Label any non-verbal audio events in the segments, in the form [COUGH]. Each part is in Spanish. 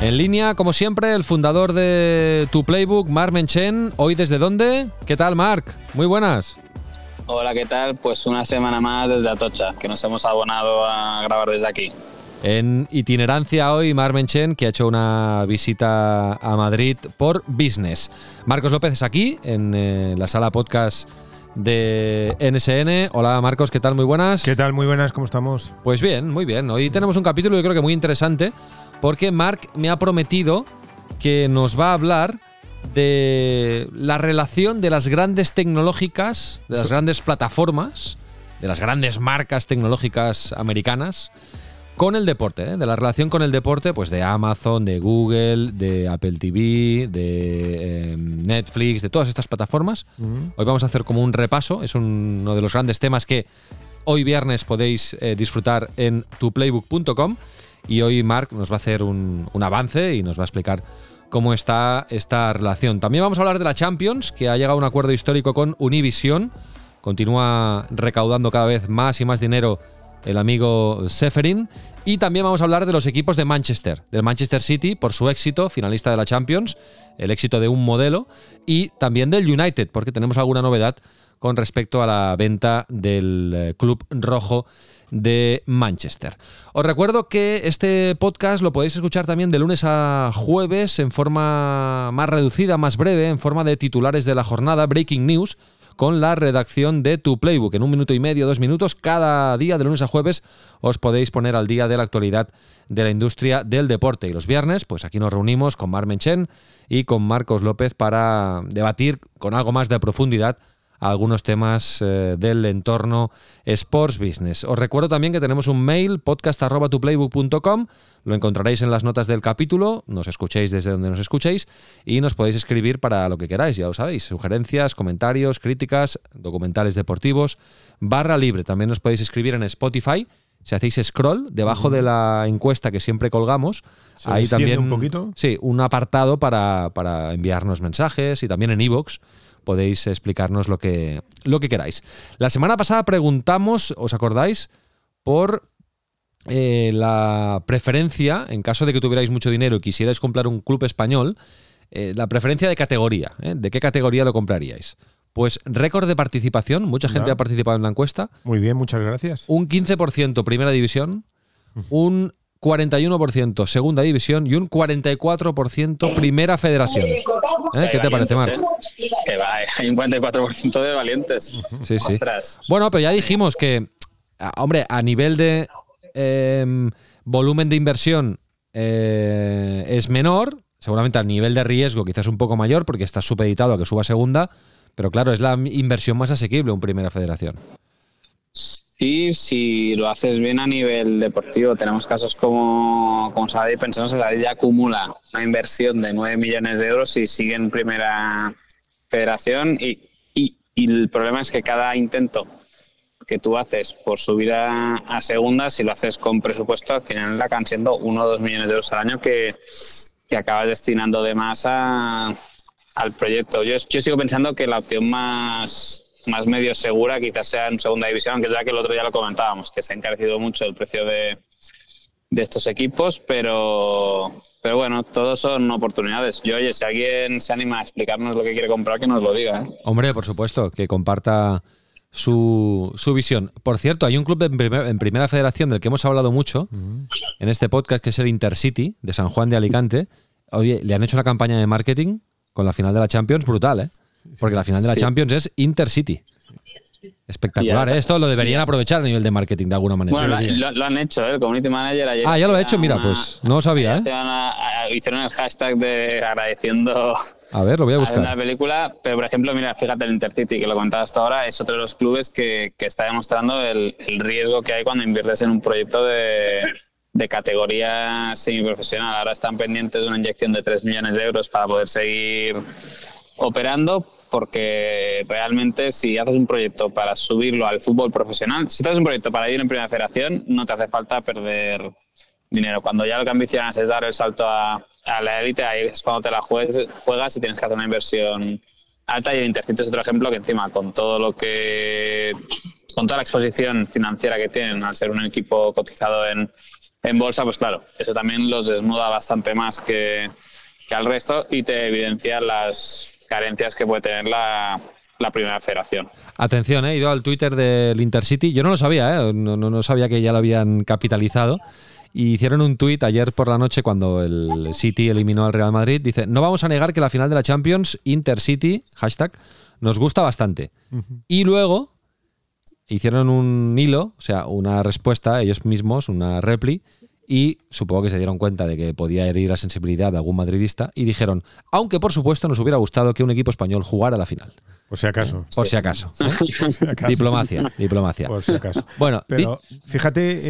En línea, como siempre, el fundador de tu Playbook, Mark Menchen. ¿Hoy desde dónde? ¿Qué tal, Mark? Muy buenas. Hola, ¿qué tal? Pues una semana más desde Atocha, que nos hemos abonado a grabar desde aquí. En itinerancia hoy, Mark Menchen, que ha hecho una visita a Madrid por business. Marcos López es aquí, en eh, la sala podcast de NSN. Hola Marcos, ¿qué tal? Muy buenas. ¿Qué tal? Muy buenas, ¿cómo estamos? Pues bien, muy bien. Hoy tenemos un capítulo yo creo que muy interesante porque Mark me ha prometido que nos va a hablar de la relación de las grandes tecnológicas, de las grandes plataformas, de las grandes marcas tecnológicas americanas con el deporte, ¿eh? de la relación con el deporte, pues de Amazon, de Google, de Apple TV, de eh, Netflix, de todas estas plataformas. Hoy vamos a hacer como un repaso, es uno de los grandes temas que hoy viernes podéis eh, disfrutar en tuplaybook.com y hoy Mark nos va a hacer un, un avance y nos va a explicar cómo está esta relación. También vamos a hablar de la Champions, que ha llegado a un acuerdo histórico con Univision, continúa recaudando cada vez más y más dinero el amigo Seferin. Y también vamos a hablar de los equipos de Manchester, del Manchester City por su éxito, finalista de la Champions, el éxito de un modelo, y también del United, porque tenemos alguna novedad con respecto a la venta del eh, club rojo de Manchester. Os recuerdo que este podcast lo podéis escuchar también de lunes a jueves en forma más reducida, más breve, en forma de titulares de la jornada, Breaking News, con la redacción de tu playbook. En un minuto y medio, dos minutos, cada día de lunes a jueves os podéis poner al día de la actualidad de la industria del deporte. Y los viernes, pues aquí nos reunimos con Mar Menchen y con Marcos López para debatir con algo más de profundidad algunos temas eh, del entorno Sports Business. Os recuerdo también que tenemos un mail podcast.tuplaybook.com, lo encontraréis en las notas del capítulo, nos escuchéis desde donde nos escuchéis y nos podéis escribir para lo que queráis, ya lo sabéis, sugerencias, comentarios, críticas, documentales deportivos, barra libre. También nos podéis escribir en Spotify. Si hacéis scroll, debajo de la encuesta que siempre colgamos, ¿Se hay también un poquito? Sí, un apartado para, para enviarnos mensajes y también en iVoox podéis explicarnos lo que, lo que queráis. La semana pasada preguntamos, ¿os acordáis? Por eh, la preferencia, en caso de que tuvierais mucho dinero y quisierais comprar un club español, eh, la preferencia de categoría. ¿eh? ¿De qué categoría lo compraríais? Pues récord de participación, mucha gente ha participado en la encuesta. Muy bien, muchas gracias. Un 15% primera división, un 41% segunda división y un 44% primera federación. ¿Eh? ¿Qué te parece, Marc? Que va, hay un 44% de valientes. Sí, sí. Ostras. Bueno, pero ya dijimos que, hombre, a nivel de em, volumen de inversión eh, es menor, seguramente a nivel de riesgo quizás un poco mayor porque está supeditado a que suba segunda, pero claro, es la inversión más asequible un primera federación. Sí, si lo haces bien a nivel deportivo, tenemos casos como, como Sabadell, pensamos que Sabadell ya acumula una inversión de 9 millones de euros y sigue en primera federación y, y- y el problema es que cada intento que tú haces por subir a, a segunda, si lo haces con presupuesto, al final acaban siendo 1 o 2 millones de euros al año que, que acabas destinando de más a- al proyecto. Yo, yo sigo pensando que la opción más, más medio segura quizás sea en segunda división, aunque es verdad que el otro día lo comentábamos, que se ha encarecido mucho el precio de, de estos equipos, pero, pero bueno, todos son oportunidades. Yo, oye, si alguien se anima a explicarnos lo que quiere comprar, que nos lo diga. ¿eh? Hombre, por supuesto, que comparta su, su visión. Por cierto, hay un club en, primer- en primera federación del que hemos hablado mucho en este podcast, que es el Intercity de San Juan de Alicante. Oye, le han hecho una campaña de marketing con la final de la Champions brutal, ¿eh? Porque la final de la Sí. Champions es Intercity. Espectacular, Ya ¿eh? Esto lo deberían aprovechar a nivel de marketing de alguna manera. Bueno, lo, lo- lo han hecho, ¿eh? el community manager ayer. Ah, ya lo ha hecho, mira, una- pues no lo sabía, ¿eh? una- a- hicieron el hashtag de agradeciendo A ver, lo voy a a la buscar. película, pero por ejemplo, mira, fíjate el Intercity, que lo comentaba hasta ahora, es otro de los clubes que, que está demostrando el, el riesgo que hay cuando inviertes en un proyecto de, de categoría semiprofesional. Ahora están pendientes de una inyección de 3 millones de euros para poder seguir operando, porque realmente si haces un proyecto para subirlo al fútbol profesional, si haces un proyecto para ir en primera federación, no te hace falta perder dinero. Cuando ya lo que ambicionas es dar el salto a, la élite, ahí es cuando te la juegas, juegas y tienes que hacer una inversión alta y el Intercity es otro ejemplo que encima con todo lo que con toda la exposición financiera que tienen al ser un equipo cotizado en, en bolsa, pues claro, eso también los desnuda bastante más que, que al resto y te evidencia las carencias que puede tener la, la primera federación. Atención, eh, he ido al Twitter del Intercity. Yo no lo sabía, eh, no, no, no sabía que ya lo habían capitalizado. Y hicieron un tuit ayer por la noche cuando el City eliminó al Real Madrid. Dice, no vamos a negar que la final de la Champions, Intercity, hashtag, nos gusta bastante. Y luego hicieron un hilo, o sea, una respuesta ellos mismos, una repli, y supongo que se dieron cuenta de que podía herir la sensibilidad de algún madridista y dijeron, aunque por supuesto nos hubiera gustado que un equipo español jugara la final. Por si acaso. Por si acaso. ¿eh? [LAUGHS] Por si acaso. Diplomacia, diplomacia. Por si acaso. Bueno, di- Pero fíjate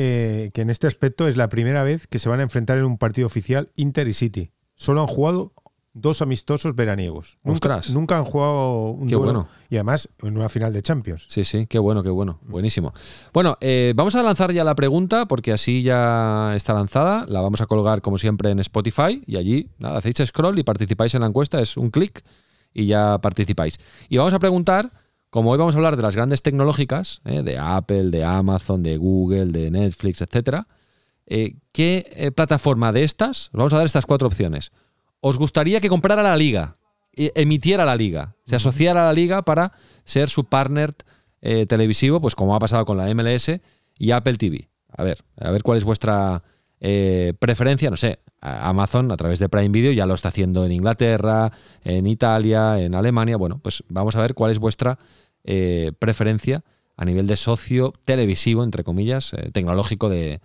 eh, que en este aspecto es la primera vez que se van a enfrentar en un partido oficial Inter y City. Solo han jugado dos amistosos veraniegos. Nunca, nunca han jugado un Qué duelo. bueno. Y además en una final de Champions. Sí, sí, qué bueno, qué bueno. Buenísimo. Bueno, eh, vamos a lanzar ya la pregunta porque así ya está lanzada. La vamos a colgar como siempre en Spotify y allí, nada, hacéis scroll y participáis en la encuesta. Es un clic y ya participáis. Y vamos a preguntar, como hoy vamos a hablar de las grandes tecnológicas, eh, de Apple, de Amazon, de Google, de Netflix, etcétera, eh, ¿qué plataforma de estas, os vamos a dar estas cuatro opciones, os gustaría que comprara la liga, e- emitiera la liga, se asociara a la liga para ser su partner eh, televisivo, pues como ha pasado con la MLS y Apple TV. A ver, a ver cuál es vuestra eh, preferencia, no sé, Amazon a través de Prime Video ya lo está haciendo en Inglaterra, en Italia, en Alemania. Bueno, pues vamos a ver cuál es vuestra eh, preferencia a nivel de socio televisivo, entre comillas, tecnológico de,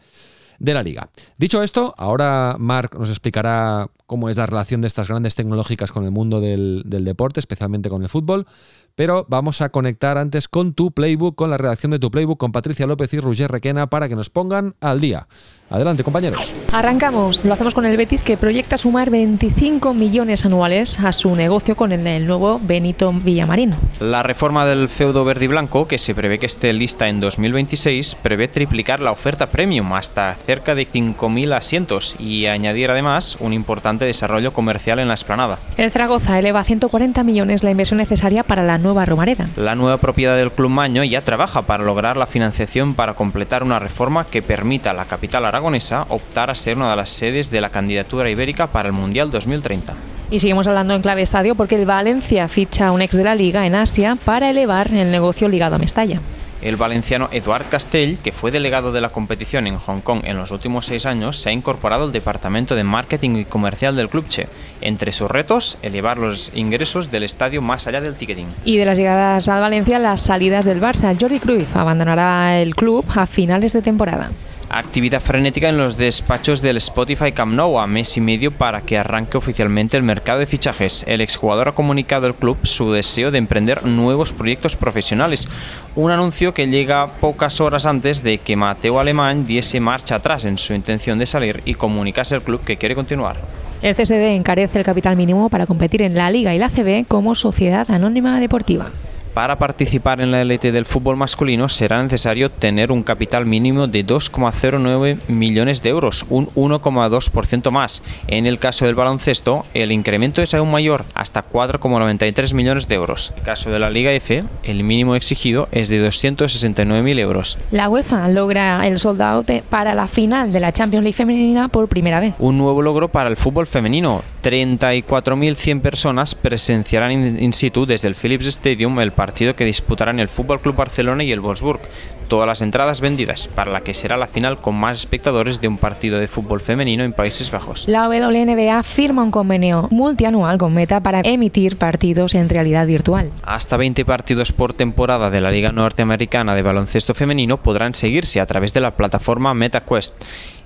de la liga. Dicho esto, ahora Marc nos explicará cómo es la relación de estas grandes tecnológicas con el mundo del deporte, especialmente con el fútbol. Pero vamos a conectar antes con tu playbook, con la redacción de tu playbook, con Patricia López y Roger Requena para que nos pongan al día. Adelante, compañeros. Arrancamos, lo hacemos con el Betis que proyecta sumar 25 millones anuales a su negocio con el, nuevo Benito Villamarín. La reforma del feudo verde y blanco, que se prevé que esté lista en 2026, prevé triplicar la oferta premium hasta cerca de 5.000 asientos y añadir además un importante desarrollo comercial en la esplanada. El Zaragoza eleva a 140 millones la inversión necesaria para la nueva Romareda. La nueva propiedad del Club Maño ya trabaja para lograr la financiación para completar una reforma que permita a la capital aragonesa optar a ser una de las sedes de la candidatura ibérica para el Mundial 2030. Y seguimos hablando en clave estadio porque el Valencia ficha a un ex de la liga en Asia para elevar el negocio ligado a Mestalla. El valenciano Eduard Castell, que fue delegado de la competición en Hong Kong en los últimos seis años, se ha incorporado al departamento de marketing y comercial del club Che. Entre sus retos, elevar los ingresos del estadio más allá del ticketing. Y de las llegadas al Valencia, las salidas del Barça. Jordi Cruyff abandonará el club a finales de temporada. Actividad frenética en los despachos del Spotify Camp Nou a mes y medio para que arranque oficialmente el mercado de fichajes. El exjugador ha comunicado al club su deseo de emprender nuevos proyectos profesionales. Un anuncio que llega pocas horas antes de que Mateo Alemán diese marcha atrás en su intención de salir y comunicase al club que quiere continuar. El CSD encarece el capital mínimo para competir en la Liga y la CB como sociedad anónima deportiva. Para participar en la élite del fútbol masculino será necesario tener un capital mínimo de 2,09 millones de euros, un 1,2% más. En el caso del baloncesto, el incremento es aún mayor, hasta 4,93 millones de euros. En el caso de la Liga F, el mínimo exigido es de 269.000 euros. La UEFA logra el sold out para la final de la Champions League femenina por primera vez. Un nuevo logro para el fútbol femenino. 34.100 personas presenciarán in, in situ desde el Philips Stadium el partido que disputarán el Fútbol Club Barcelona y el Wolfsburg. Todas las entradas vendidas para la que será la final con más espectadores de un partido de fútbol femenino en Países Bajos. La WNBA firma un convenio multianual con Meta para emitir partidos en realidad virtual. Hasta 20 partidos por temporada de la Liga Norteamericana de Baloncesto Femenino podrán seguirse a través de la plataforma MetaQuest.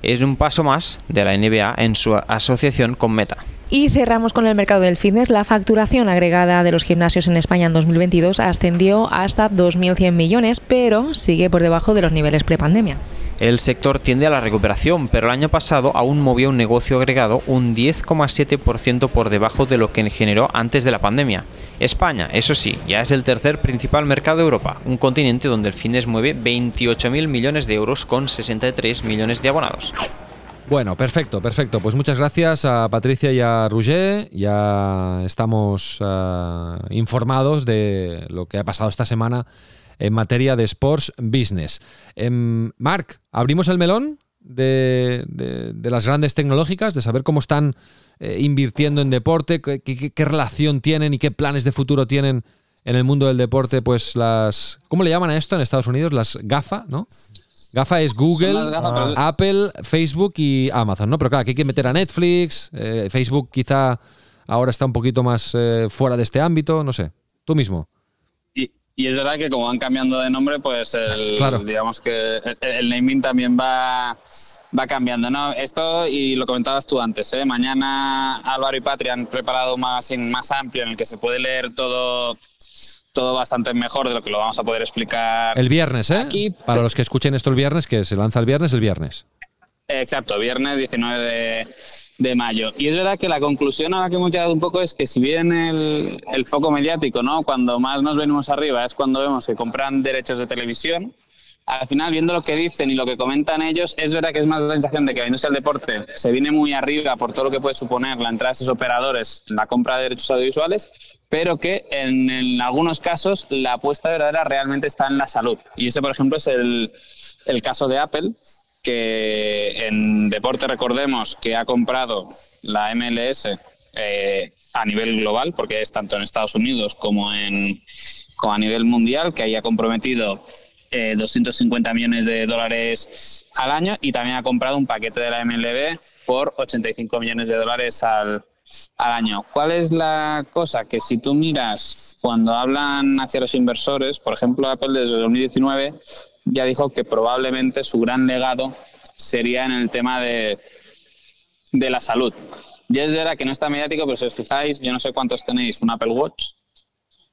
Es un paso más de la NBA en su asociación con Meta. Y cerramos con el mercado del fitness. La facturación agregada de los gimnasios en España en 2022 ascendió hasta 2.100 millones, pero sigue por debajo de los niveles prepandemia. El sector tiende a la recuperación, pero el año pasado aún movía un negocio agregado un 10,7% por debajo de lo que generó antes de la pandemia. España, eso sí, ya es el tercer principal mercado de Europa, un continente donde el fitness mueve 28.000 millones de euros con 63 millones de abonados. Bueno, perfecto, perfecto. Pues muchas gracias a Patricia y a Roger. Ya estamos uh, informados de lo que ha pasado esta semana en materia de sports business. Eh, Marc, abrimos el melón de, de, las grandes tecnológicas, de saber cómo están eh, invirtiendo en deporte, qué, qué, qué, relación tienen y qué planes de futuro tienen en el mundo del deporte, pues las... ¿Cómo le llaman a esto en Estados Unidos? Las GAFA, ¿no? GAFA es Google, GAFA, ah. Apple, Facebook y Amazon, ¿no? Pero claro, aquí hay que meter a Netflix, eh, Facebook quizá ahora está un poquito más eh, fuera de este ámbito, no sé. Tú mismo. Y, y, es verdad que como van cambiando de nombre, pues el, claro. digamos que el, el, naming también va, va cambiando, ¿no? Esto, y lo comentabas tú antes, ¿eh? Mañana Álvaro y Patria han preparado más, más amplio en el que se puede leer todo todo bastante mejor de lo que lo vamos a poder explicar. El viernes, ¿eh? Aquí. Para los que escuchen esto el viernes, que se lanza el viernes, el viernes. Exacto, viernes 19 de, de mayo. Y es verdad que la conclusión a la que hemos llegado un poco es que si bien el, el foco mediático, ¿no? Cuando más nos venimos arriba es cuando vemos que compran derechos de televisión, al final, viendo lo que dicen y lo que comentan ellos, es verdad que es más la sensación de que la industria del deporte se viene muy arriba por todo lo que puede suponer la entrada de estos operadores, la compra de derechos audiovisuales, pero que en, algunos casos la apuesta verdadera realmente está en la salud. Y ese, por ejemplo, es el, el caso de Apple, que en deporte recordemos que ha comprado la MLS eh, a nivel global, porque es tanto en Estados Unidos como, en, como a nivel mundial, que haya comprometido eh, 250 millones de dólares al año y también ha comprado un paquete de la MLB por 85 millones de dólares al, al año. ¿Cuál es la cosa? Que si tú miras cuando hablan hacia los inversores, por ejemplo, Apple desde 2019 ya dijo que probablemente su gran legado sería en el tema de, de la salud. Ya es verdad que no está mediático, pero si os fijáis, yo no sé cuántos tenéis un Apple Watch.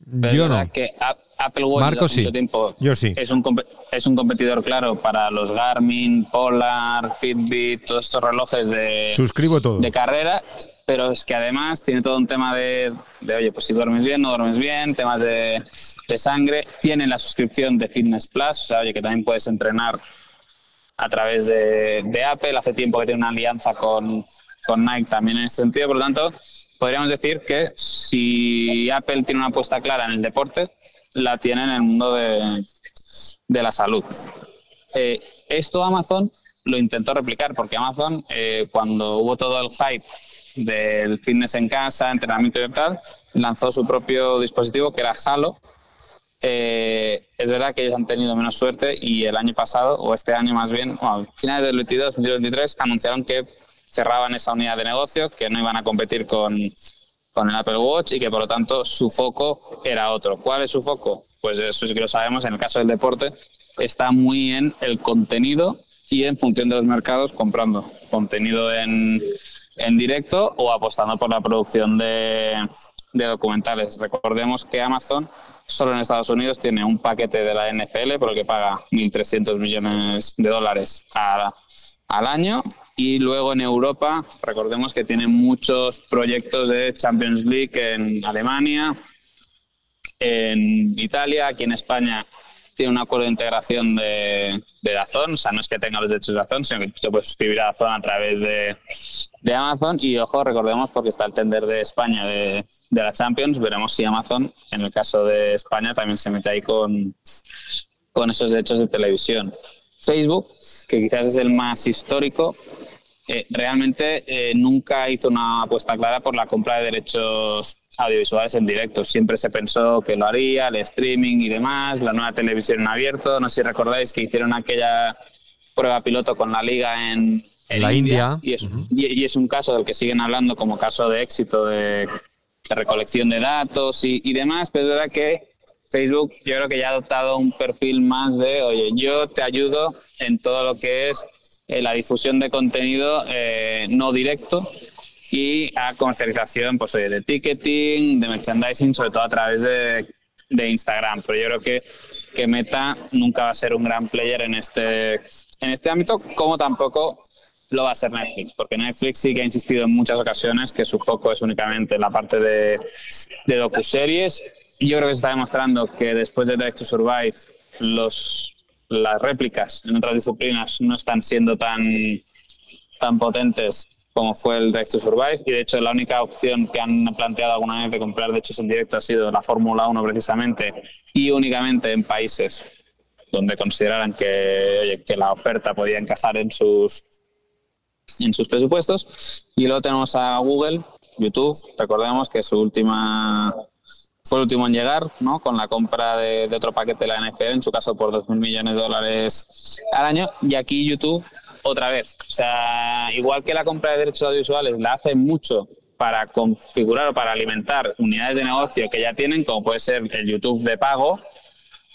Pero yo no. Que Apple Watch Marco, sí. mucho tiempo yo sí. es un, es un competidor claro para los Garmin, Polar, Fitbit, todos estos relojes de, Suscribo todo. de carrera, pero es que además tiene todo un tema de, de oye, pues si duermes bien, no duermes bien, temas de, de, sangre. Tiene la suscripción de Fitness Plus, o sea, oye, que también puedes entrenar a través de, de Apple. Hace tiempo que tiene una alianza con, con Nike también en ese sentido, por lo tanto, podríamos decir que si Apple tiene una apuesta clara en el deporte, la tiene en el mundo de, de la salud. Eh, esto Amazon lo intentó replicar porque Amazon, eh, cuando hubo todo el hype del fitness en casa, entrenamiento y tal, lanzó su propio dispositivo que era Halo. Eh, es verdad que ellos han tenido menos suerte y el año pasado, o este año más bien, o a finales del 22, 2023, anunciaron que cerraban esa unidad de negocio, que no iban a competir con, con el Apple Watch y que por lo tanto su foco era otro. ¿Cuál es su foco? Pues eso sí que lo sabemos, en el caso del deporte está muy en el contenido y en función de los mercados comprando contenido en, en directo o apostando por la producción de, documentales. Recordemos que Amazon solo en Estados Unidos tiene un paquete de la NFL por el que paga 1.300 millones de dólares al año y luego en Europa, recordemos que tiene muchos proyectos de Champions League en Alemania, en Italia, aquí en España tiene un acuerdo de integración de, de Dazón, o sea, no es que tenga los derechos de Dazón, sino que te puedes suscribir a Dazón a través de, de Amazon. Y ojo, recordemos, porque está el tender de España de, de, la Champions, veremos si Amazon, en el caso de España, también se mete ahí con, con esos derechos de televisión. Facebook, que quizás es el más histórico, eh, realmente eh, nunca hizo una apuesta clara por la compra de derechos audiovisuales en directo. Siempre se pensó que lo haría, el streaming y demás, la nueva televisión en abierto. No sé si recordáis que hicieron aquella prueba piloto con la liga en, en la India. India y, es, uh -huh. y, y, es, un caso del que siguen hablando como caso de éxito de, de recolección de datos y, y demás, pero es verdad que Facebook yo creo que ya ha adoptado un perfil más de, oye, yo te ayudo en todo lo que es eh, la difusión de contenido eh, no directo y a comercialización pues, de ticketing, de merchandising, sobre todo a través de, de, Instagram. Pero yo creo que que Meta nunca va a ser un gran player en este, en este ámbito, como tampoco lo va a ser Netflix, porque Netflix sí que ha insistido en muchas ocasiones que su foco es únicamente la parte de, de docuseries. Yo creo que se está demostrando que después de Drive to Survive, los, las réplicas en otras disciplinas no están siendo tan, tan potentes como fue el Drive to Survive. Y de hecho, la única opción que han planteado alguna vez de comprar de en directo ha sido la Fórmula 1 precisamente y únicamente en países donde consideraran que, oye, que la oferta podía encajar en sus en sus presupuestos. Y luego tenemos a Google, YouTube, recordemos que su última fue el último en llegar, ¿no? Con la compra de, otro paquete de la NFL, en su caso por 2.000 millones de dólares al año. Y aquí YouTube, otra vez. O sea, igual que la compra de derechos audiovisuales la hace mucho para configurar o para alimentar unidades de negocio que ya tienen, como puede ser el YouTube de pago,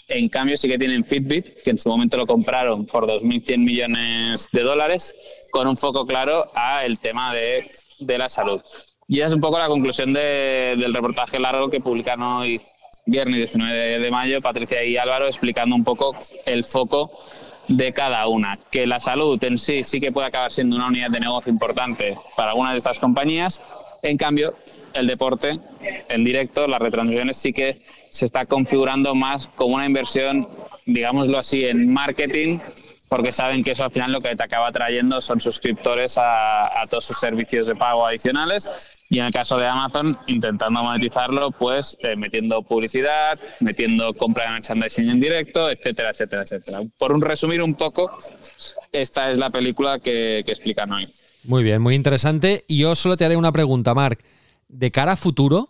en cambio, sí que tienen Fitbit, que en su momento lo compraron por 2.100 millones de dólares, con un foco claro a el tema de, de la salud. Y esa es un poco la conclusión de, del reportaje largo que publicaron hoy, viernes 19 de, mayo, Patricia y Álvaro, explicando un poco el foco de cada una. Que la salud en sí sí que puede acabar siendo una unidad de negocio importante para algunas de estas compañías. En cambio, el deporte, el directo, las retransmisiones sí que se está configurando más como una inversión, digámoslo así, en marketing, porque saben que eso al final lo que te acaba trayendo son suscriptores a, a todos sus servicios de pago adicionales y en el caso de Amazon intentando monetizarlo pues eh, metiendo publicidad, metiendo compra de merchandising en directo, etcétera, etcétera, etcétera. Por un resumir un poco, esta es la película que, que explican hoy. Muy bien, muy interesante. Y yo solo te haré una pregunta, Marc. De cara a futuro,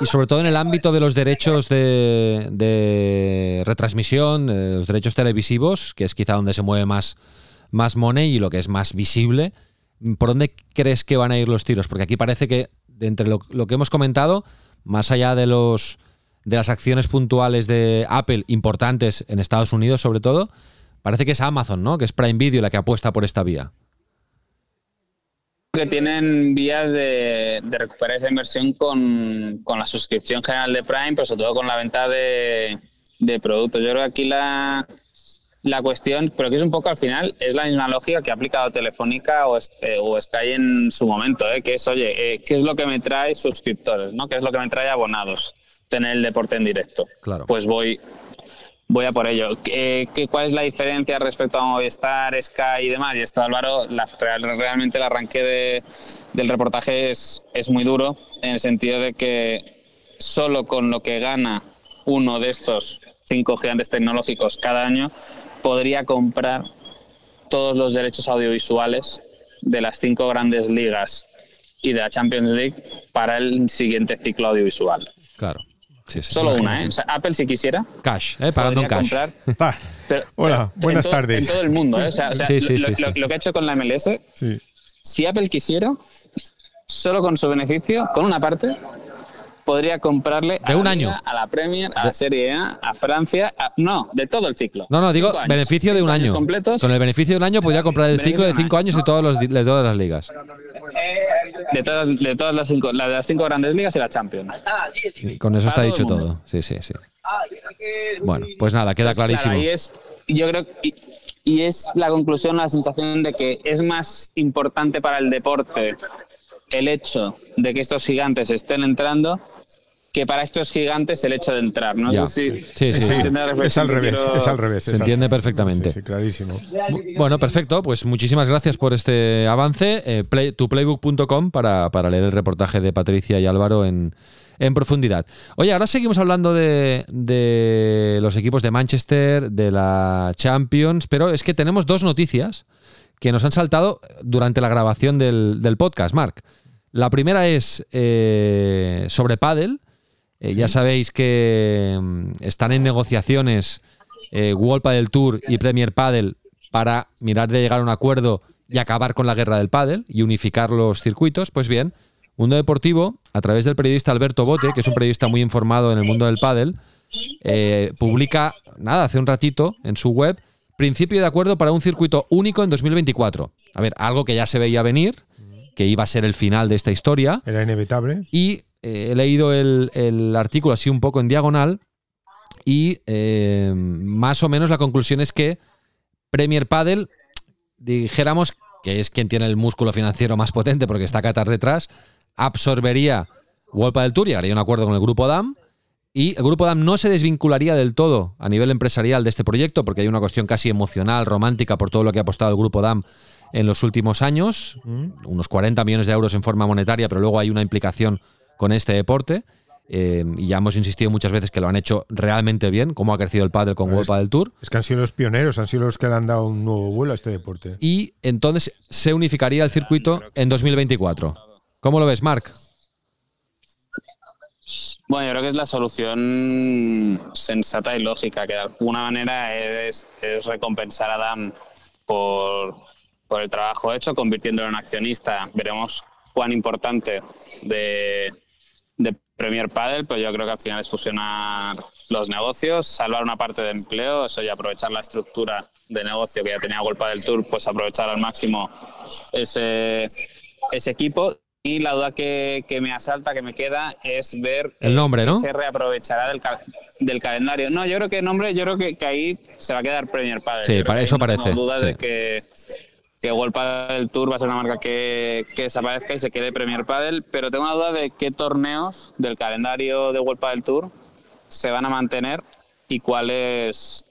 y sobre todo en el ámbito de los derechos de, retransmisión, de los derechos televisivos, que es quizá donde se mueve más, más money y lo que es más visible, ¿por dónde crees que van a ir los tiros? Porque aquí parece que, entre lo, que hemos comentado, más allá de los de las acciones puntuales de Apple importantes en Estados Unidos sobre todo, parece que es Amazon, ¿no? Que es Prime Video la que apuesta por esta vía. que tienen vías de, de recuperar esa inversión con, con, la suscripción general de Prime, pero sobre todo con la venta de, de productos. Yo creo que aquí la, la cuestión, pero que es un poco al final, es la misma lógica que ha aplicado Telefónica o, eh, o Sky en su momento, ¿eh? que es, oye, eh, ¿qué es lo que me trae suscriptores? ¿no? ¿Qué es lo que me trae abonados? Tener el deporte en directo. Claro. Pues voy, voy a por ello. ¿Qué, qué, cuál es la diferencia respecto a Movistar, Sky y demás? Y esto, Álvaro, la, realmente el arranque de, del reportaje es, es muy duro, en el sentido de que solo con lo que gana uno de estos cinco gigantes tecnológicos cada año, podría comprar todos los derechos audiovisuales de las cinco grandes ligas y de la Champions League para el siguiente ciclo audiovisual. Claro. Sí, sí, Solo una, ¿eh? O sea, Apple, si quisiera. Cash, ¿eh? Pagando en cash. Comprar, [LAUGHS] pero, Hola, pero buenas en todo, tardes. En todo el mundo, ¿eh? O sea, o sea Sí, sí, lo, sí, lo, sí. lo, que ha hecho con la MLS, si Apple quisiera, solo con su beneficio, con una parte, podría comprarle de a un la año Liga, a la Premier, a la Serie A, a Francia, a, no, de todo el ciclo. No, no, digo años. beneficio de un año. completos. Con el beneficio de un año podría comprar el ciclo de cinco año. años y todos los, di- de todas las ligas. De todas, de todas las cinco, la de las cinco grandes ligas y la Champions. Y con eso está todo dicho todo. Sí, sí, sí. Bueno, pues nada, queda clarísimo. ahí es, yo creo y, y es la conclusión, la sensación de que es más importante para el deporte el hecho de que estos gigantes estén entrando que para estos gigantes el hecho de entrar. No Ya. sé si, Sí, sí, sí. Es al revés, es al revés. Se entiende revés. perfectamente. Sí, sí, clarísimo. Bu- Bueno, perfecto. Pues muchísimas gracias por este avance. Eh, play, tuplaybook.com para, para leer el reportaje de Patricia y Álvaro en, en profundidad. Oye, ahora seguimos hablando de, de los equipos de Manchester, de la Champions, pero es que tenemos dos noticias que nos han saltado durante la grabación del, del podcast, Marc. La primera es eh, sobre Paddle. Eh, Ya sabéis que mm, están en negociaciones eh, World Padel Tour y Premier Padel para mirar de llegar a un acuerdo y acabar con la guerra del pádel y unificar los circuitos. Pues bien, Mundo Deportivo, a través del periodista Alberto Bote, que es un periodista muy informado en el mundo del pádel, eh, publica, nada, hace un ratito en su web, principio de acuerdo para un circuito único en 2024. A ver, algo que ya se veía venir, que iba a ser el final de esta historia. Era inevitable. Y eh, he leído el, el artículo así un poco en diagonal Y eh, más o menos la conclusión es que Premier Padel, dijéramos que es quien tiene el músculo financiero más potente porque está Qatar detrás, absorbería World Padel Tour y haría un acuerdo con el grupo DAM. Y el grupo DAM no se desvincularía del todo a nivel empresarial de este proyecto, porque hay una cuestión casi emocional, romántica, por todo lo que ha apostado el grupo DAM en los últimos años, unos 40 millones de euros en forma monetaria, pero luego hay una implicación con este deporte. eh, y ya hemos insistido muchas veces que lo han hecho realmente bien, cómo ha crecido el pádel con World Padel Tour. Es que han sido los pioneros, han sido los que le han dado un nuevo vuelo a este deporte. Y entonces se unificaría el circuito en 2024. ¿Cómo lo ves, Marc? Bueno, yo creo que es la solución sensata y lógica, que de alguna manera es, es recompensar a Dan por, por el trabajo hecho, convirtiéndolo en accionista. Veremos cuán importante de, de Premier Padel, pero yo creo que al final es fusionar los negocios, salvar una parte de empleo, eso y aprovechar la estructura de negocio que ya tenía Golpa del Tour, pues aprovechar al máximo ese, ese equipo. Y la duda que, que me asalta, que me queda, es ver El nombre, ¿no? se reaprovechará del, cal- del calendario. No, yo creo que el nombre, yo creo que, que ahí se va a quedar Premier Padel. Sí, Yo para eso no parece, duda sí. de que, que World Padel Tour va a ser una marca que, que desaparezca y se quede Premier Padel, pero tengo una duda de qué torneos del calendario de World Padel Tour se van a mantener y cuáles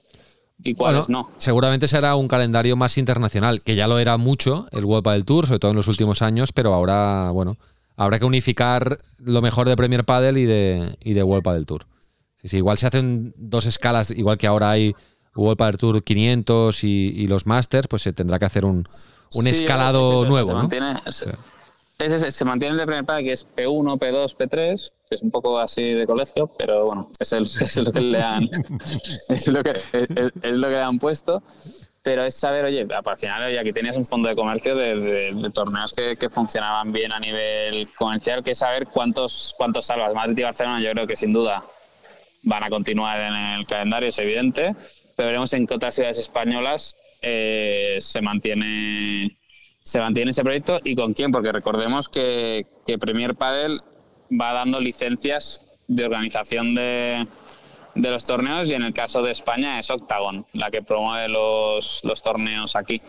y cuáles Bueno, no. Seguramente será un calendario más internacional, que ya lo era mucho el World Padel Tour, sobre todo en los últimos años, pero ahora, bueno, habrá que unificar lo mejor de Premier Padel y de, y de World Padel Tour. Sí, sí, igual se hacen dos escalas, igual que ahora hay World Tour 500 y, y los Masters, pues se tendrá que hacer un, un Sí, escalado es eso, nuevo, se ¿no? Mantiene, es- es ese, se mantiene el de Premier Padel, que es P1, P2, P3, que es un poco así de colegio, pero bueno, es, el- es lo que le han [LAUGHS] es lo que, es, es lo que le han puesto. Pero es saber, oye, al final oye, aquí tenías un fondo de comercio de, de- de torneos que, que funcionaban bien a nivel comercial, que es saber cuántos, cuántos salvas. Madrid y Barcelona yo creo que sin duda van a continuar en el calendario, es evidente, pero veremos en qué otras ciudades españolas eh, se mantiene se mantiene ese proyecto y con quién, porque recordemos que, que Premier Padel va dando licencias de organización de, de los torneos y en el caso de España es Octagon la que promueve los, los torneos aquí.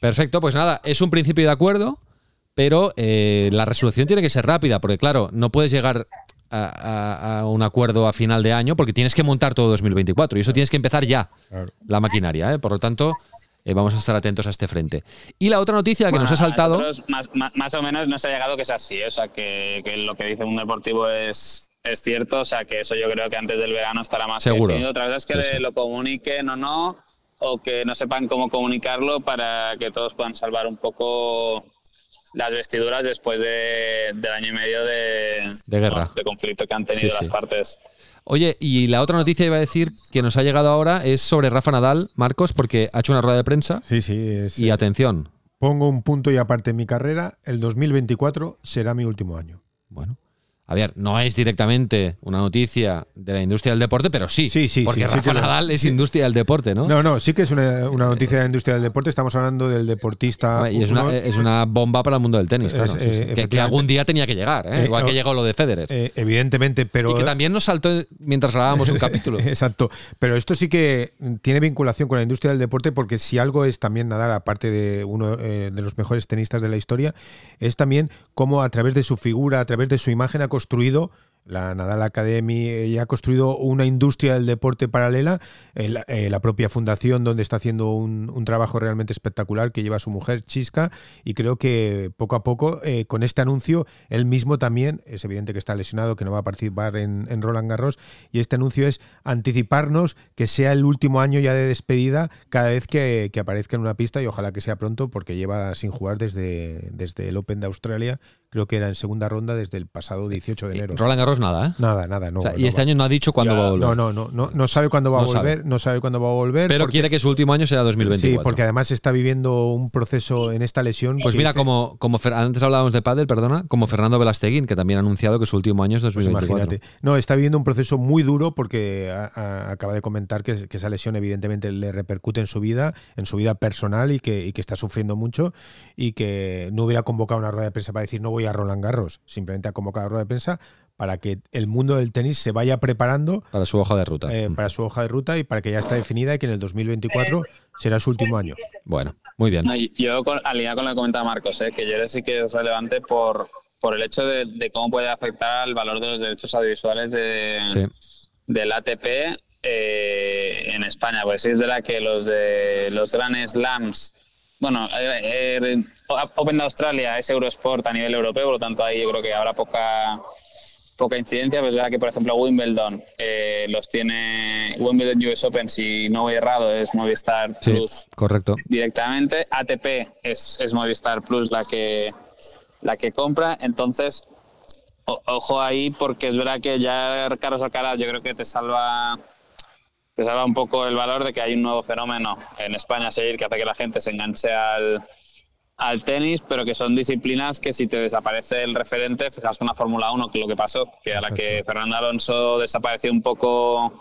Perfecto, pues nada, es un principio de acuerdo, pero eh, la resolución tiene que ser rápida, porque claro, no puedes llegar a, un acuerdo a final de año porque tienes que montar todo 2024 y eso tienes que empezar ya, Claro. la maquinaria. ¿eh? Por lo tanto, eh, vamos a estar atentos a este frente. Y la otra noticia que Bueno, nos ha saltado... más, más, más o menos nos ha llegado que es así, ¿eh? o sea, que, que lo que dice un deportivo es, es cierto, o sea, que eso yo creo que antes del verano estará más Seguro. definido. Otra cosa es que Sí, sí. lo comuniquen o no, o que no sepan cómo comunicarlo para que todos puedan salvar un poco las vestiduras después de, del año y medio de, De guerra. de conflicto que han tenido Sí, sí. las partes. Oye, y la otra noticia iba a decir que nos ha llegado ahora es sobre Rafa Nadal, Marcos, porque ha hecho una rueda de prensa Sí, sí. es- y atención. Pongo un punto y aparte en mi carrera. El 2024 será mi último año. Bueno, a ver, no es directamente una noticia de la industria del deporte, pero sí. Sí, sí, Porque sí, Rafa Nadal es industria del deporte, ¿no? No, no, sí que es una, una noticia de la industria del deporte. Estamos hablando del deportista. y es una, es una bomba para el mundo del tenis, claro. Es, sí, eh, sí. Que- algún día tenía que llegar, ¿eh? Eh, igual que llegó lo de Federer. eh, evidentemente, pero. y que también nos saltó mientras grabábamos un [LAUGHS] capítulo. Exacto. Pero esto sí que tiene vinculación con la industria del deporte porque si algo es también Nadal, aparte de uno de los mejores tenistas de la historia, es también cómo a través de su figura, a través de su imagen ha construido la Nadal Academy eh, y ha construido una industria del deporte paralela, eh, la, eh, la propia fundación donde está haciendo un, trabajo realmente espectacular que lleva su mujer Chisca y creo que poco a poco eh, con este anuncio él mismo también, es evidente que está lesionado, que no va a participar en, en Roland Garros y este anuncio es anticiparnos que sea el último año ya de despedida cada vez que, que aparezca en una pista y ojalá que sea pronto porque lleva sin jugar desde, desde el Open de Australia, creo que era en segunda ronda desde el pasado 18 de enero. Roland Garros nada, ¿eh? Nada, nada, no. O sea, y no este va. año no ha dicho cuándo Ya, va a volver. No, no, no, no, no sabe cuándo va No a sabe. volver, no sabe cuándo va a volver. Pero porque- quiere que su último año sea 2024. Sí, porque además está viviendo un proceso en esta lesión. Pues mira, dice- como, como antes hablábamos de pádel, perdona, como Fernando Velasteguín, que también ha anunciado que su último año es Pues 2024. imagínate. No, está viviendo un proceso muy duro porque a- a- acaba de comentar que, que esa lesión evidentemente le repercute en su vida, en su vida personal y que, y que está sufriendo mucho y que no hubiera convocado una rueda de prensa para decir no voy a Roland Garros. Simplemente ha convocado una rueda de prensa para que el mundo del tenis se vaya preparando Para su hoja de ruta. eh, para su hoja de ruta y para que ya está definida y que en el 2024 será su último año. Bueno, muy bien. No, yo, con, alineado con lo que comentaba Marcos, ¿eh? que yo creo sí que es relevante por, por el hecho de, de cómo puede afectar al valor de los derechos audiovisuales de, Sí. del ATP eh, en España. Pues sí es verdad que los de los Grand Slams, bueno, eh, eh, Open de Australia es Eurosport a nivel europeo, por lo tanto ahí yo creo que habrá poca poca incidencia, pero es verdad que por ejemplo Wimbledon eh, los tiene Wimbledon US Open, si no voy errado, es Movistar Sí, Plus correcto. directamente. ATP es, es Movistar Plus la que, la que compra. Entonces, o- ojo ahí, porque es verdad que ya Carlos Alcaraz yo creo que te salva te salva un poco el valor de que hay un nuevo fenómeno en España a seguir que hace que la gente se enganche al, al tenis, pero que son disciplinas que si te desaparece el referente, fijas una Fórmula 1, que es lo que pasó, que a la que Fernando Alonso desapareció un poco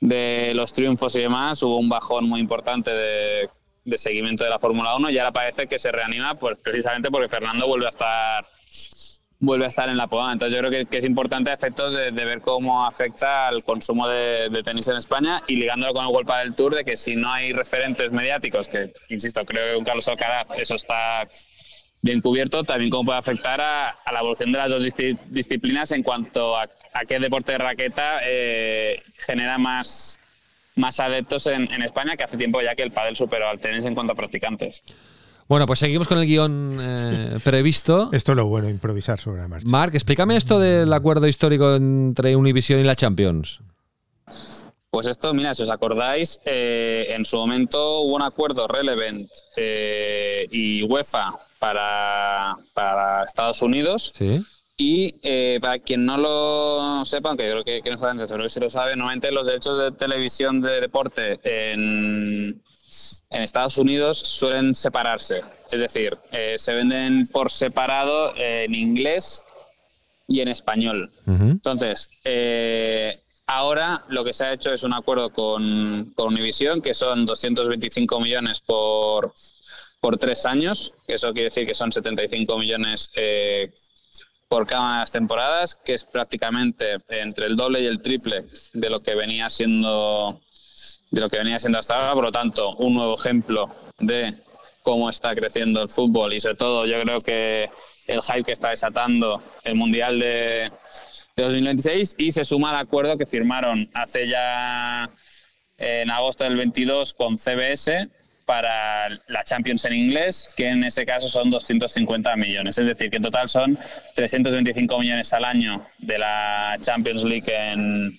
de los triunfos y demás, hubo un bajón muy importante de, de seguimiento de la Fórmula 1 y ahora parece que se reanima pues precisamente porque Fernando vuelve a estar vuelve a estar en la poda. Entonces yo creo que, que es importante a efectos de, de ver cómo afecta al consumo de, de tenis en España y ligándolo con el World del Tour de que si no hay referentes mediáticos, que insisto, creo que con Carlos Alcaraz eso está bien cubierto, también cómo puede afectar a, a la evolución de las dos disci- disciplinas en cuanto a, a qué deporte de raqueta eh, genera más, más adeptos en, en España, que hace tiempo ya que el pádel superó al tenis en cuanto a practicantes. Bueno, pues seguimos con el guion eh, previsto. Esto es lo bueno, improvisar sobre la marcha. Marc, explícame esto del acuerdo histórico entre Univision y la Champions. Pues esto, mira, si os acordáis, eh, en su momento hubo un acuerdo Relevant eh, y UEFA para, para Estados Unidos. Sí. Y eh, para quien no lo sepa, aunque yo creo que, que no saben, seguro que sí lo sabe, normalmente los derechos de televisión de deporte en, en Estados Unidos suelen separarse. Es decir, eh, se venden por separado en inglés y en español. Entonces, eh, ahora lo que se ha hecho es un acuerdo con, con Univision, que son 225 millones por, por tres años. Eso quiere decir que son 75 millones eh, por cada una de las temporadas, que es prácticamente entre el doble y el triple de lo que venía siendo de lo que venía siendo hasta ahora. Por lo tanto, un nuevo ejemplo de cómo está creciendo el fútbol y sobre todo yo creo que el hype que está desatando el Mundial de, de 2026 y se suma al acuerdo que firmaron hace ya en agosto del 22 con CBS para la Champions en inglés, que en ese caso son 250 millones. Es decir, que en total son 325 millones al año de la Champions League en,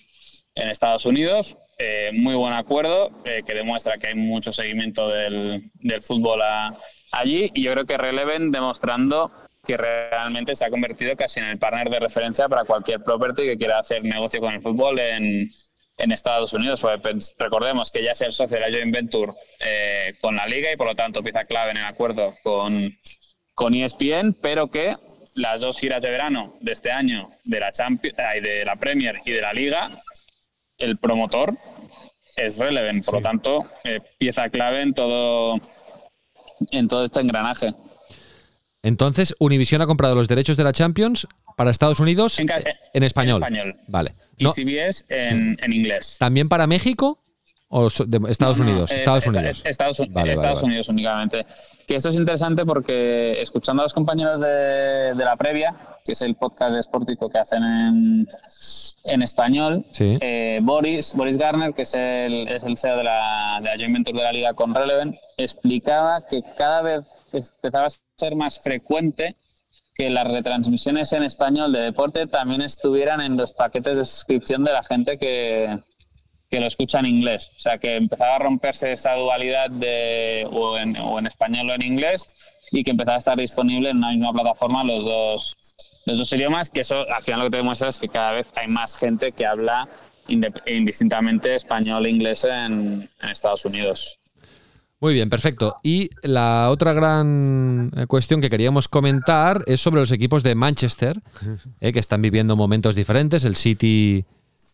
en Estados Unidos. Eh, muy buen acuerdo eh, que demuestra que hay mucho seguimiento del, del fútbol a- allí y yo creo que Releven demostrando que realmente se ha convertido casi en el partner de referencia para cualquier property que quiera hacer negocio con el fútbol en, en Estados Unidos. Pens- recordemos que ya es el socio de la joint venture eh, con la liga y por lo tanto pieza clave en el acuerdo con, con ESPN, pero que las dos giras de verano de este año de la Champions, de la Premier y de la Liga, el promotor es Releven, por lo tanto, eh, pieza clave en todo en todo este engranaje. Entonces, Univision ha comprado los derechos de la Champions para Estados Unidos En en español. en español. Vale. Y No, CBS en, en inglés. ¿También para México o de Estados No, no, Unidos? es- Estados es- Unidos. es- Estados, Vale, Estados vale. Unidos únicamente. Que esto es interesante porque escuchando a los compañeros de, de la previa, que es el podcast esportivo que hacen en, en español, Sí. eh, Boris, Boris Garner, que es el, es el CEO de la, de la Joint Venture de la Liga con Releven, explicaba que cada vez empezaba a ser más frecuente que las retransmisiones en español de deporte también estuvieran en los paquetes de suscripción de la gente que, que lo escucha en inglés. O sea, que empezaba a romperse esa dualidad de o en, o en español o en inglés y que empezaba a estar disponible en una misma plataforma los dos, los dos idiomas, que eso al final lo que te demuestra es que cada vez hay más gente que habla indistintamente español e inglés en, en Estados Unidos. Muy bien, perfecto. Y la otra gran eh, cuestión que queríamos comentar es sobre los equipos de Manchester, eh, que están viviendo momentos diferentes. El City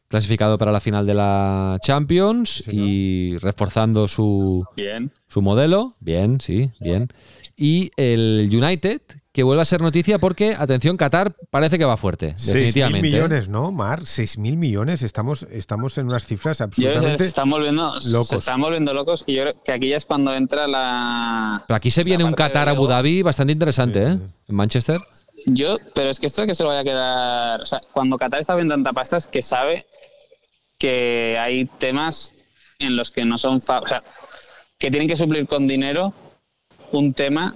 clasificado para la final de la Champions y reforzando su, Bien. su modelo. Bien, sí, bien. Y el United, que vuelva a ser noticia porque, atención, Qatar parece que va fuerte, 6.000 definitivamente. ¿eh? millones, ¿no, Mar? 6.000 millones. Estamos, estamos en unas cifras que se absolutamente están volviendo se locos. están volviendo locos y yo creo que aquí ya es cuando entra la Pero aquí se viene un parte Qatar de Abu luego. Dhabi bastante interesante, ¿eh? En Manchester. Yo, pero es que esto que se lo vaya a quedar. O sea, cuando Qatar está viendo tanta pasta es que sabe que hay temas en los que no son. fa- O sea, que tienen que suplir con dinero un tema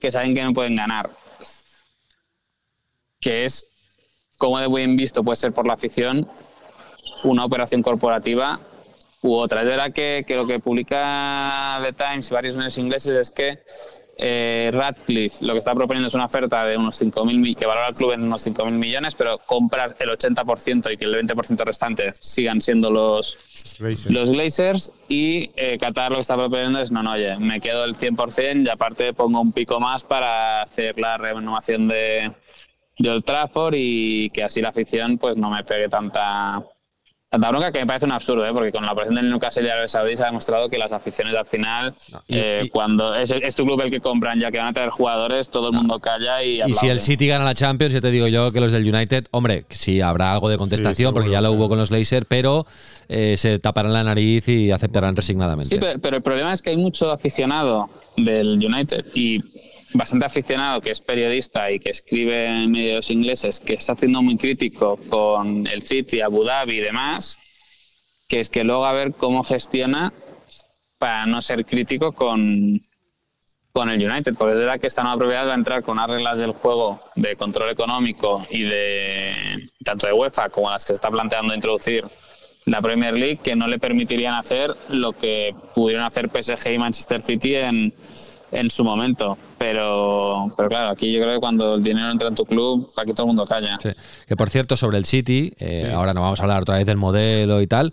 que saben que no pueden ganar. Que es, como de buen visto puede ser por la afición, una operación corporativa u otra. Es verdad que, que lo que publica The Times y varios medios ingleses es que eh, Radcliffe lo que está proponiendo es una oferta de unos 5.000 mi- que valora el club en unos 5.000 millones, pero comprar el 80% y que el 20% restante sigan siendo los, Glazers. los Glazers y eh, Qatar lo que está proponiendo es no, no, oye, me quedo el 100% y aparte pongo un pico más para hacer la renovación de, de Old Trafford y que así la afición pues no me pegue tanta tanta bronca que me parece un absurdo, ¿eh? porque con la operación del Newcastle y Arabia Saudí se ha demostrado que las aficiones al final, y- eh, y- cuando es, es tu club el que compran, ya que van a traer jugadores, todo el mundo calla y Y aplaude. si el City gana la Champions, ya te digo yo que los del United, hombre, sí habrá algo de contestación Sí, porque ya lo hubo con los Laser, pero eh, se taparán la nariz y aceptarán resignadamente. Sí, pero, pero el problema es que hay mucho aficionado del United y bastante aficionado que es periodista y que escribe en medios ingleses que está siendo muy crítico con el City, Abu Dhabi y demás, que es que luego a ver cómo gestiona para no ser crítico con, con el United, porque es verdad que esta nueva propiedad va a entrar con unas reglas del juego de control económico y de tanto de UEFA como las que se está planteando introducir la Premier League que no le permitirían hacer lo que pudieron hacer PSG y Manchester City en, en su momento. Pero, pero claro, aquí yo creo que cuando el dinero entra en tu club, aquí todo el mundo calla. Sí. Que por cierto, sobre el City, eh, ahora no vamos a hablar otra vez del modelo y tal,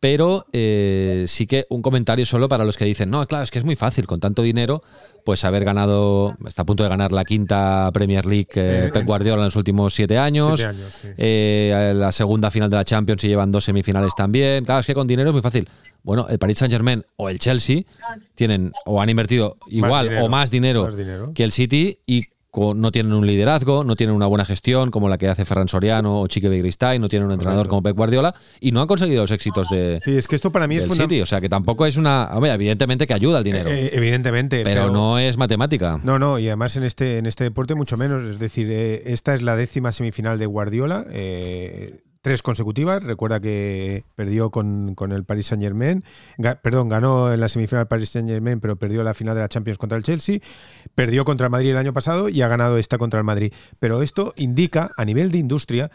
pero eh, sí que un comentario solo para los que dicen, no, claro, es que es muy fácil, con tanto dinero, pues haber ganado, está a punto de ganar la quinta Premier League eh, Pep Guardiola en los últimos siete años, Siete años, sí. eh, la segunda final de la Champions y llevan dos semifinales también, claro, es que con dinero es muy fácil. Bueno, el Paris Saint Germain o el Chelsea tienen o han invertido igual dinero, o más dinero, más dinero. que el City y no tienen un liderazgo, no tienen una buena gestión como la que hace Ferran Soriano o Chique Begristain, no tienen un entrenador Correcto. como Pep Guardiola y no han conseguido los éxitos de, Sí, es que esto para mí es. City. O sea, que tampoco es una. Hombre, evidentemente que ayuda el dinero, Eh, evidentemente. pero, no es matemática. No, no, y además en este, en este deporte mucho menos. Es decir, eh, esta es la décima semifinal de Guardiola, eh, tres consecutivas. Recuerda que perdió con, con el Paris Saint Germain, perdón, ganó en la semifinal el Paris Saint Germain, pero perdió la final de la Champions contra el Chelsea, perdió contra el Madrid el año pasado y ha ganado esta contra el Madrid. Pero esto indica, a nivel de industria,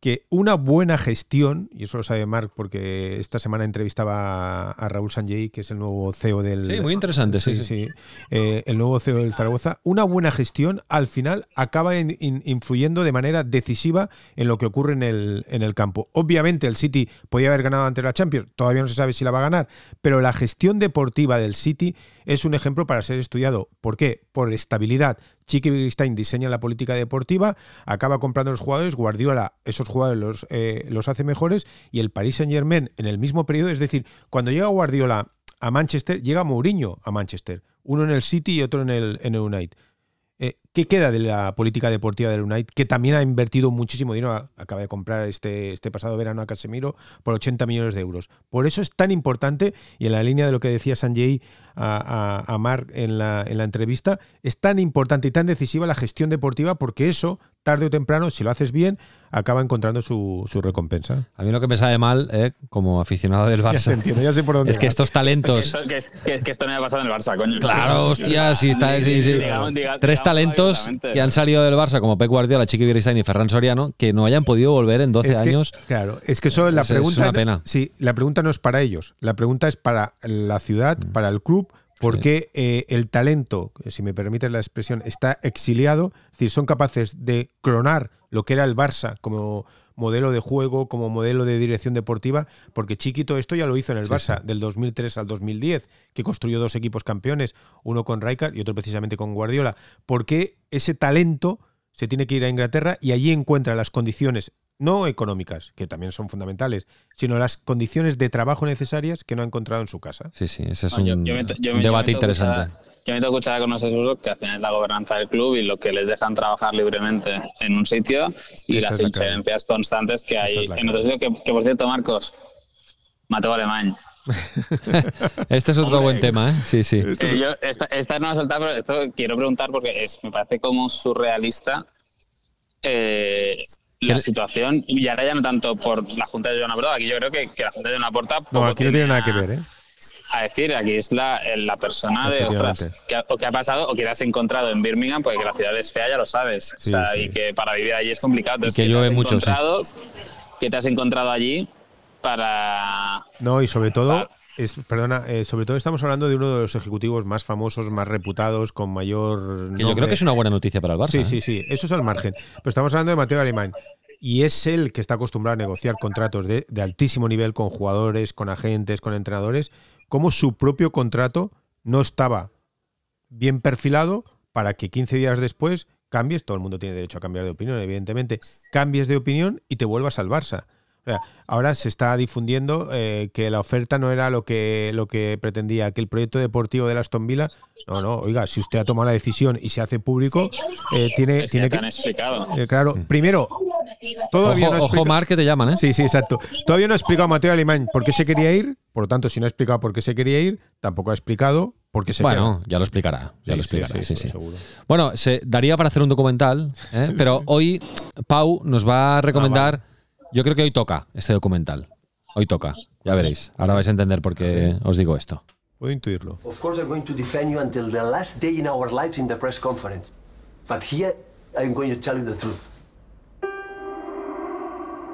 que una buena gestión, y eso lo sabe Marc porque esta semana entrevistaba a Raúl Sanjay, que es el nuevo CEO del... Sí, muy interesante, sí, Sí, sí. Eh, el nuevo CEO del Zaragoza, una buena gestión al final acaba in- in- influyendo de manera decisiva en lo que ocurre en el, en el campo. Obviamente el City podía haber ganado ante la Champions, todavía no se sabe si la va a ganar, pero la gestión deportiva del City es un ejemplo para ser estudiado. ¿Por qué? Por estabilidad. Chiqui Wittgenstein diseña la política deportiva, acaba comprando los jugadores, Guardiola esos jugadores los, eh, hace mejores y el Paris Saint Germain en el mismo periodo, es decir, cuando llega Guardiola a Manchester, llega Mourinho a Manchester, uno en el City y otro en el, en United. Eh, ¿Qué queda de la política deportiva del United? Que también ha invertido muchísimo dinero. Acaba de comprar este, este pasado verano a Casemiro por 80 millones de euros. Por eso es tan importante, y en la línea de lo que decía Sanjay a, a, a Marc en la, en la entrevista, es tan importante y tan decisiva la gestión deportiva porque eso, tarde o temprano, si lo haces bien, acaba encontrando su, su recompensa. A mí lo que me sabe mal, eh, como aficionado del [LAUGHS] Ya Barça, entiende, ya sé por dónde es que estos talentos. Que, esto- que- que- que esto no me ha pasado en el Barça, coño. Claro, hostia, sí está, sí, sí. Digamos- Tres talentos que han salido del Barça, como Pep Guardiola, Chiqui Beristain y Ferran Soriano, que no hayan podido volver en 12 Es que, años. Claro, es que eso la Es- es pregunta. una pena. Sí, la pregunta no es para ellos. La pregunta es para la ciudad, Mm. para el club, porque eh, el talento, si me permites la expresión, está exiliado. Es decir, son capaces de clonar lo que era el Barça como modelo de juego, como modelo de dirección deportiva, porque Chiquito esto ya lo hizo en el Sí, Barça del 2003 al 2010, que construyó dos equipos campeones, uno con Rijkaard y otro precisamente con Guardiola. Porque ese talento se tiene que ir a Inglaterra y allí encuentra las condiciones no económicas, que también son fundamentales, sino las condiciones de trabajo necesarias que no ha encontrado en su casa. Sí, sí, ese es No, un, yo- yo meto- yo un me- yo debate interesante. yo me tengo escuchar con los seguros que al final es la gobernanza del club y lo que les dejan trabajar libremente en un sitio y Esa las injerencias constantes que Esa hay es en otros sitios. Que, que, por cierto, Marcos, Mateo Alemán. [LAUGHS] Este es otro Hombre, buen tema, ¿eh? Sí, sí. Eh, yo, esta, esta no la soltado, pero esto quiero preguntar porque es, me parece como surrealista eh, la ¿Qué- situación. Y ahora ya no tanto por la Junta de Joan Laporta, aquí yo creo que, que la Junta de Joan Laporta. No, aquí no tiene nada que ver, ¿eh? A decir, aquí es la, la persona de, ostras, que, ha- o que ha pasado o que te has encontrado en Birmingham, porque la ciudad es fea, ya lo sabes. Sí, o sea, sí. y que para vivir allí es complicado. Entonces, que ¿qué te llueve has mucho, sí. encontrado- ¿Qué te has encontrado allí para No, y sobre todo, es, perdona, eh, sobre todo estamos hablando de uno de los ejecutivos más famosos, más reputados, con mayor. Que yo creo que es una buena noticia para el Barça. Sí, ¿eh? sí, sí, eso es al margen. Pero estamos hablando de Mateo Alemán. Y es él que está acostumbrado a negociar contratos de, de altísimo nivel con jugadores, con agentes, con entrenadores, como su propio contrato no estaba bien perfilado para que 15 días después cambies, todo el mundo tiene derecho a cambiar de opinión, evidentemente, cambies de opinión y te vuelvas al Barça. O sea, ahora se está difundiendo eh, que la oferta no era lo que, lo que pretendía, que el proyecto deportivo de la Aston Villa. No, no, oiga, si usted ha tomado la decisión y se hace público, eh, tiene, es tiene que explicado? eh, claro, primero, todavía Ojo, no ojo, Marc, que te llaman, ¿eh? Sí, sí, exacto. Todavía no ha explicado Mateo Alemán por qué se quería ir, por lo tanto, si no ha explicado por qué se quería ir, tampoco ha explicado por qué se Bueno, queda. ya lo explicará. Ya Sí, lo sí, explicará, sí, sí, sí. seguro. Bueno, se daría para hacer un documental, ¿eh? [LAUGHS] pero hoy Pau nos va a recomendar. Yo creo que hoy toca este documental. Hoy toca. Ya veréis. Ahora vais a entender por qué os digo esto. Puedo intuirlo. Of course, I'm going to defend you until the last day in our lives in the press conference. But here, I'm going to tell you the truth.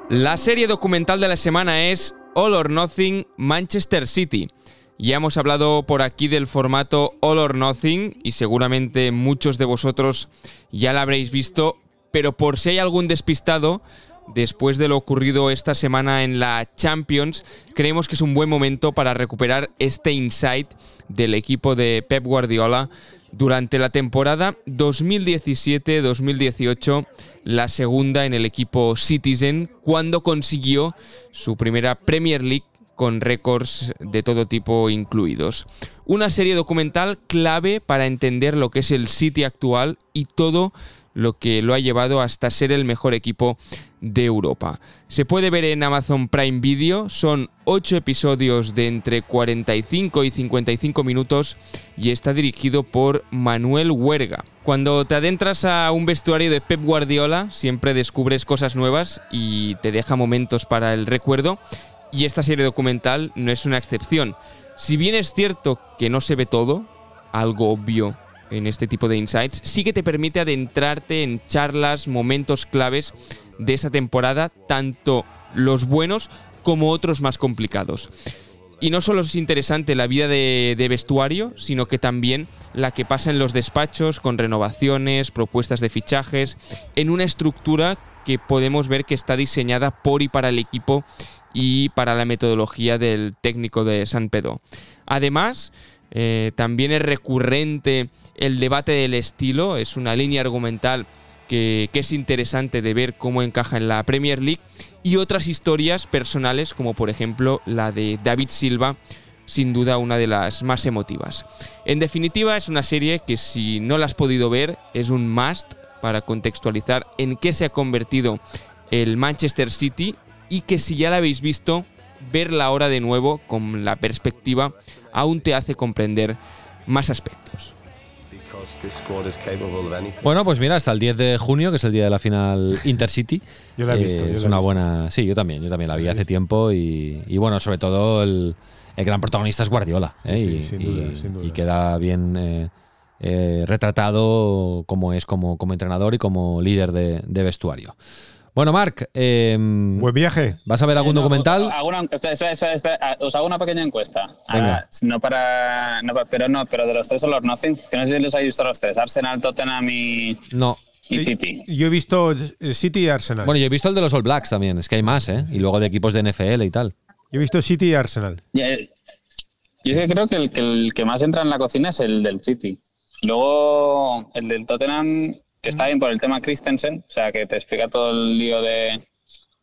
La serie documental de la semana es All or Nothing Manchester City. Ya hemos hablado por aquí del formato All or Nothing y seguramente muchos de vosotros ya la habréis visto, pero por si hay algún despistado, después de lo ocurrido esta semana en la Champions, creemos que es un buen momento para recuperar este insight del equipo de Pep Guardiola durante la temporada 2017-2018, la segunda en el equipo Citizen, cuando consiguió su primera Premier League con récords de todo tipo incluidos. Una serie documental clave para entender lo que es el City actual y todo lo que lo ha llevado hasta ser el mejor equipo de Europa. Se puede ver en Amazon Prime Video, son 8 episodios de entre 45 y 55 minutos y está dirigido por Manuel Huerga. Cuando te adentras a un vestuario de Pep Guardiola, siempre descubres cosas nuevas y te deja momentos para el recuerdo y esta serie documental no es una excepción. Si bien es cierto que no se ve todo, algo obvio en este tipo de insights, sí que te permite adentrarte en charlas, momentos claves de esa temporada, tanto los buenos como otros más complicados. Y no solo es interesante la vida de, de vestuario, sino que también la que pasa en los despachos con renovaciones, propuestas de fichajes, en una estructura que podemos ver que está diseñada por y para el equipo y para la metodología del técnico de San Pedro. Además, eh, también es recurrente el debate del estilo, es una línea argumental que, que es interesante de ver cómo encaja en la Premier League y otras historias personales como por ejemplo la de David Silva, sin duda una de las más emotivas. En definitiva es una serie que si no la has podido ver es un must para contextualizar en qué se ha convertido el Manchester City y que si ya la habéis visto, verla ahora de nuevo con la perspectiva aún te hace comprender más aspectos. Bueno, pues mira, hasta el 10 de junio, que es el día de la final [LAUGHS] Intercity. Yo la he eh, visto, yo es la he una visto. buena. Sí, yo también, yo también la vi hace tiempo y, y bueno, sobre todo el, el gran protagonista es Guardiola. ¿eh? Sí, y, sin y- duda, sin duda. y queda bien eh, eh, retratado como es como, como entrenador y como líder de, de vestuario. Bueno, Marc, eh, Buen viaje. ¿vas a ver algún Eh, no, documental? hago una- espera, espera, espera, espera, os hago una pequeña encuesta. Venga. Ah, no para, no para- pero no, pero de los tres All or Nothing, que no sé si los habéis visto a los tres, Arsenal, Tottenham y, No. y City. Yo he visto eh, City y Arsenal. Bueno, yo he visto el de los All Blacks también, es que hay más, ¿eh? Y luego de equipos de NFL y tal. Yo he visto City y Arsenal. Eh, Yo es que creo que el, que el que más entra en la cocina es el del City. Luego el del Tottenham, que está bien por el tema Christensen, o sea, que te explica todo el lío de,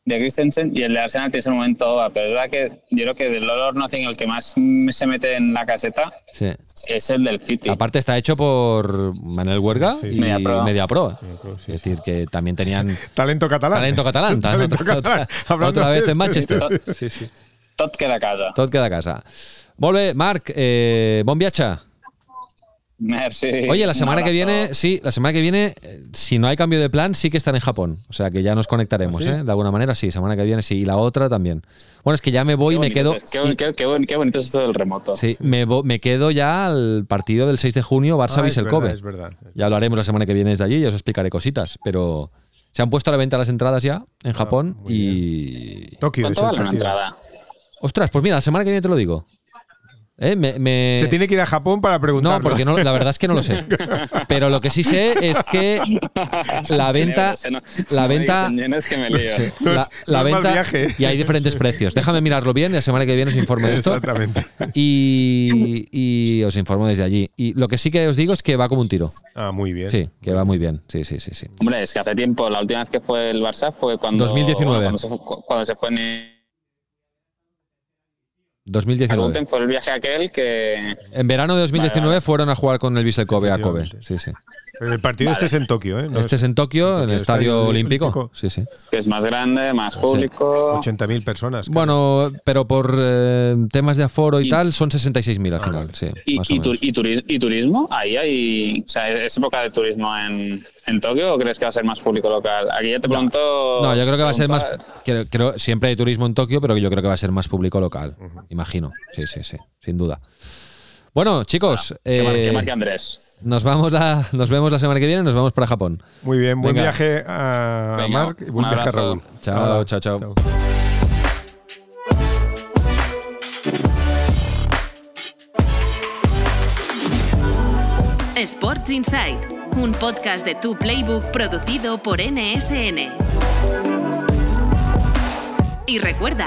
de Christensen y el de Arsenal tiene ese momento, pero es verdad que yo creo que del or Nothing el que más se mete en la caseta Sí. es el del City. Aparte está hecho por Manuel Huerga Sí, y sí. Media Media Pro. Pro. Pro, sí, es decir, que también tenían Talento catalán. talento catalán. [LAUGHS] Talento otra, catalán. otra- vez en Manchester. Sí, sí. Tot queda a casa. Tot queda a casa. Bé, Marc, eh, bon viatge. [LAUGHS] Merci. Oye, la semana que viene, sí, la semana que viene, eh, si no hay cambio de plan, sí que están en Japón. O sea que ya nos conectaremos, ¿Ah, sí? ¿eh? De alguna manera, sí, semana que viene sí. Y la otra también. Bueno, es que ya me voy y me quedo. es- Qué, bon- qué- qué bon- qué bonito es esto del remoto. Sí, me, me quedo ya al partido del 6 de junio, Ah, Barça es el verdad, Kobe. es verdad. Ya hablaremos la semana que viene desde allí y os explicaré cositas. Pero se han puesto a la venta las entradas ya en Japón Ah, y. Tokio es ¿Cuánto vale una entrada? Ostras, pues mira, la semana que viene te lo digo. ¿Eh? Me, me- Se tiene que ir a Japón para preguntar. No, porque no, la verdad es que no lo sé. Pero lo que sí sé es que [LAUGHS] la venta, la venta, la, venta y hay diferentes precios. Déjame mirarlo bien y la semana que viene os informo de esto Exactamente. y, y os informo desde allí. Y lo que sí que os digo es que va como un tiro. Ah, muy bien. Sí, que va muy bien. Sí, sí, sí, sí. Hombre, es que hace tiempo, la última vez que fue el Barça fue cuando. 2019. Cuando se fue, cuando se fue en. 2019. Pregunten, fue el viaje aquel que. En verano de 2019 Vale, vale. fueron a jugar con el Vissel Kobe a Kobe. Sí, sí. Pero el partido este es en Tokio, ¿eh? No Este es en Tokio, en el Estadio Olímpico. Olímpico. Sí, sí. que es más grande, más público. 80.000 personas. claro. Bueno, pero por eh, temas de aforo y, Y- tal, son 66.000 al final. Sí, Y, más y, tu- menos. y turi- y turismo, ahí hay. O sea, ¿es época de turismo en, en Tokio o crees que va a ser más público local? Aquí ya te pregunto. No, yo creo que va a ser más. Creo, creo- siempre hay turismo en Tokio, pero yo creo que va a ser más público local. Imagino. Sí, sí, sí. Sin duda. Bueno, chicos, Que mar- que eh, marque Andrés. nos vamos a, nos vemos la semana que viene. Nos vamos para Japón. Muy bien, buen Venga. viaje a Venga, Marc y buen viaje a abrazo. Raúl. Chao, Hala, chao, chao. Sports Insight, un podcast de Tu Playbook producido por NSN. Y recuerda,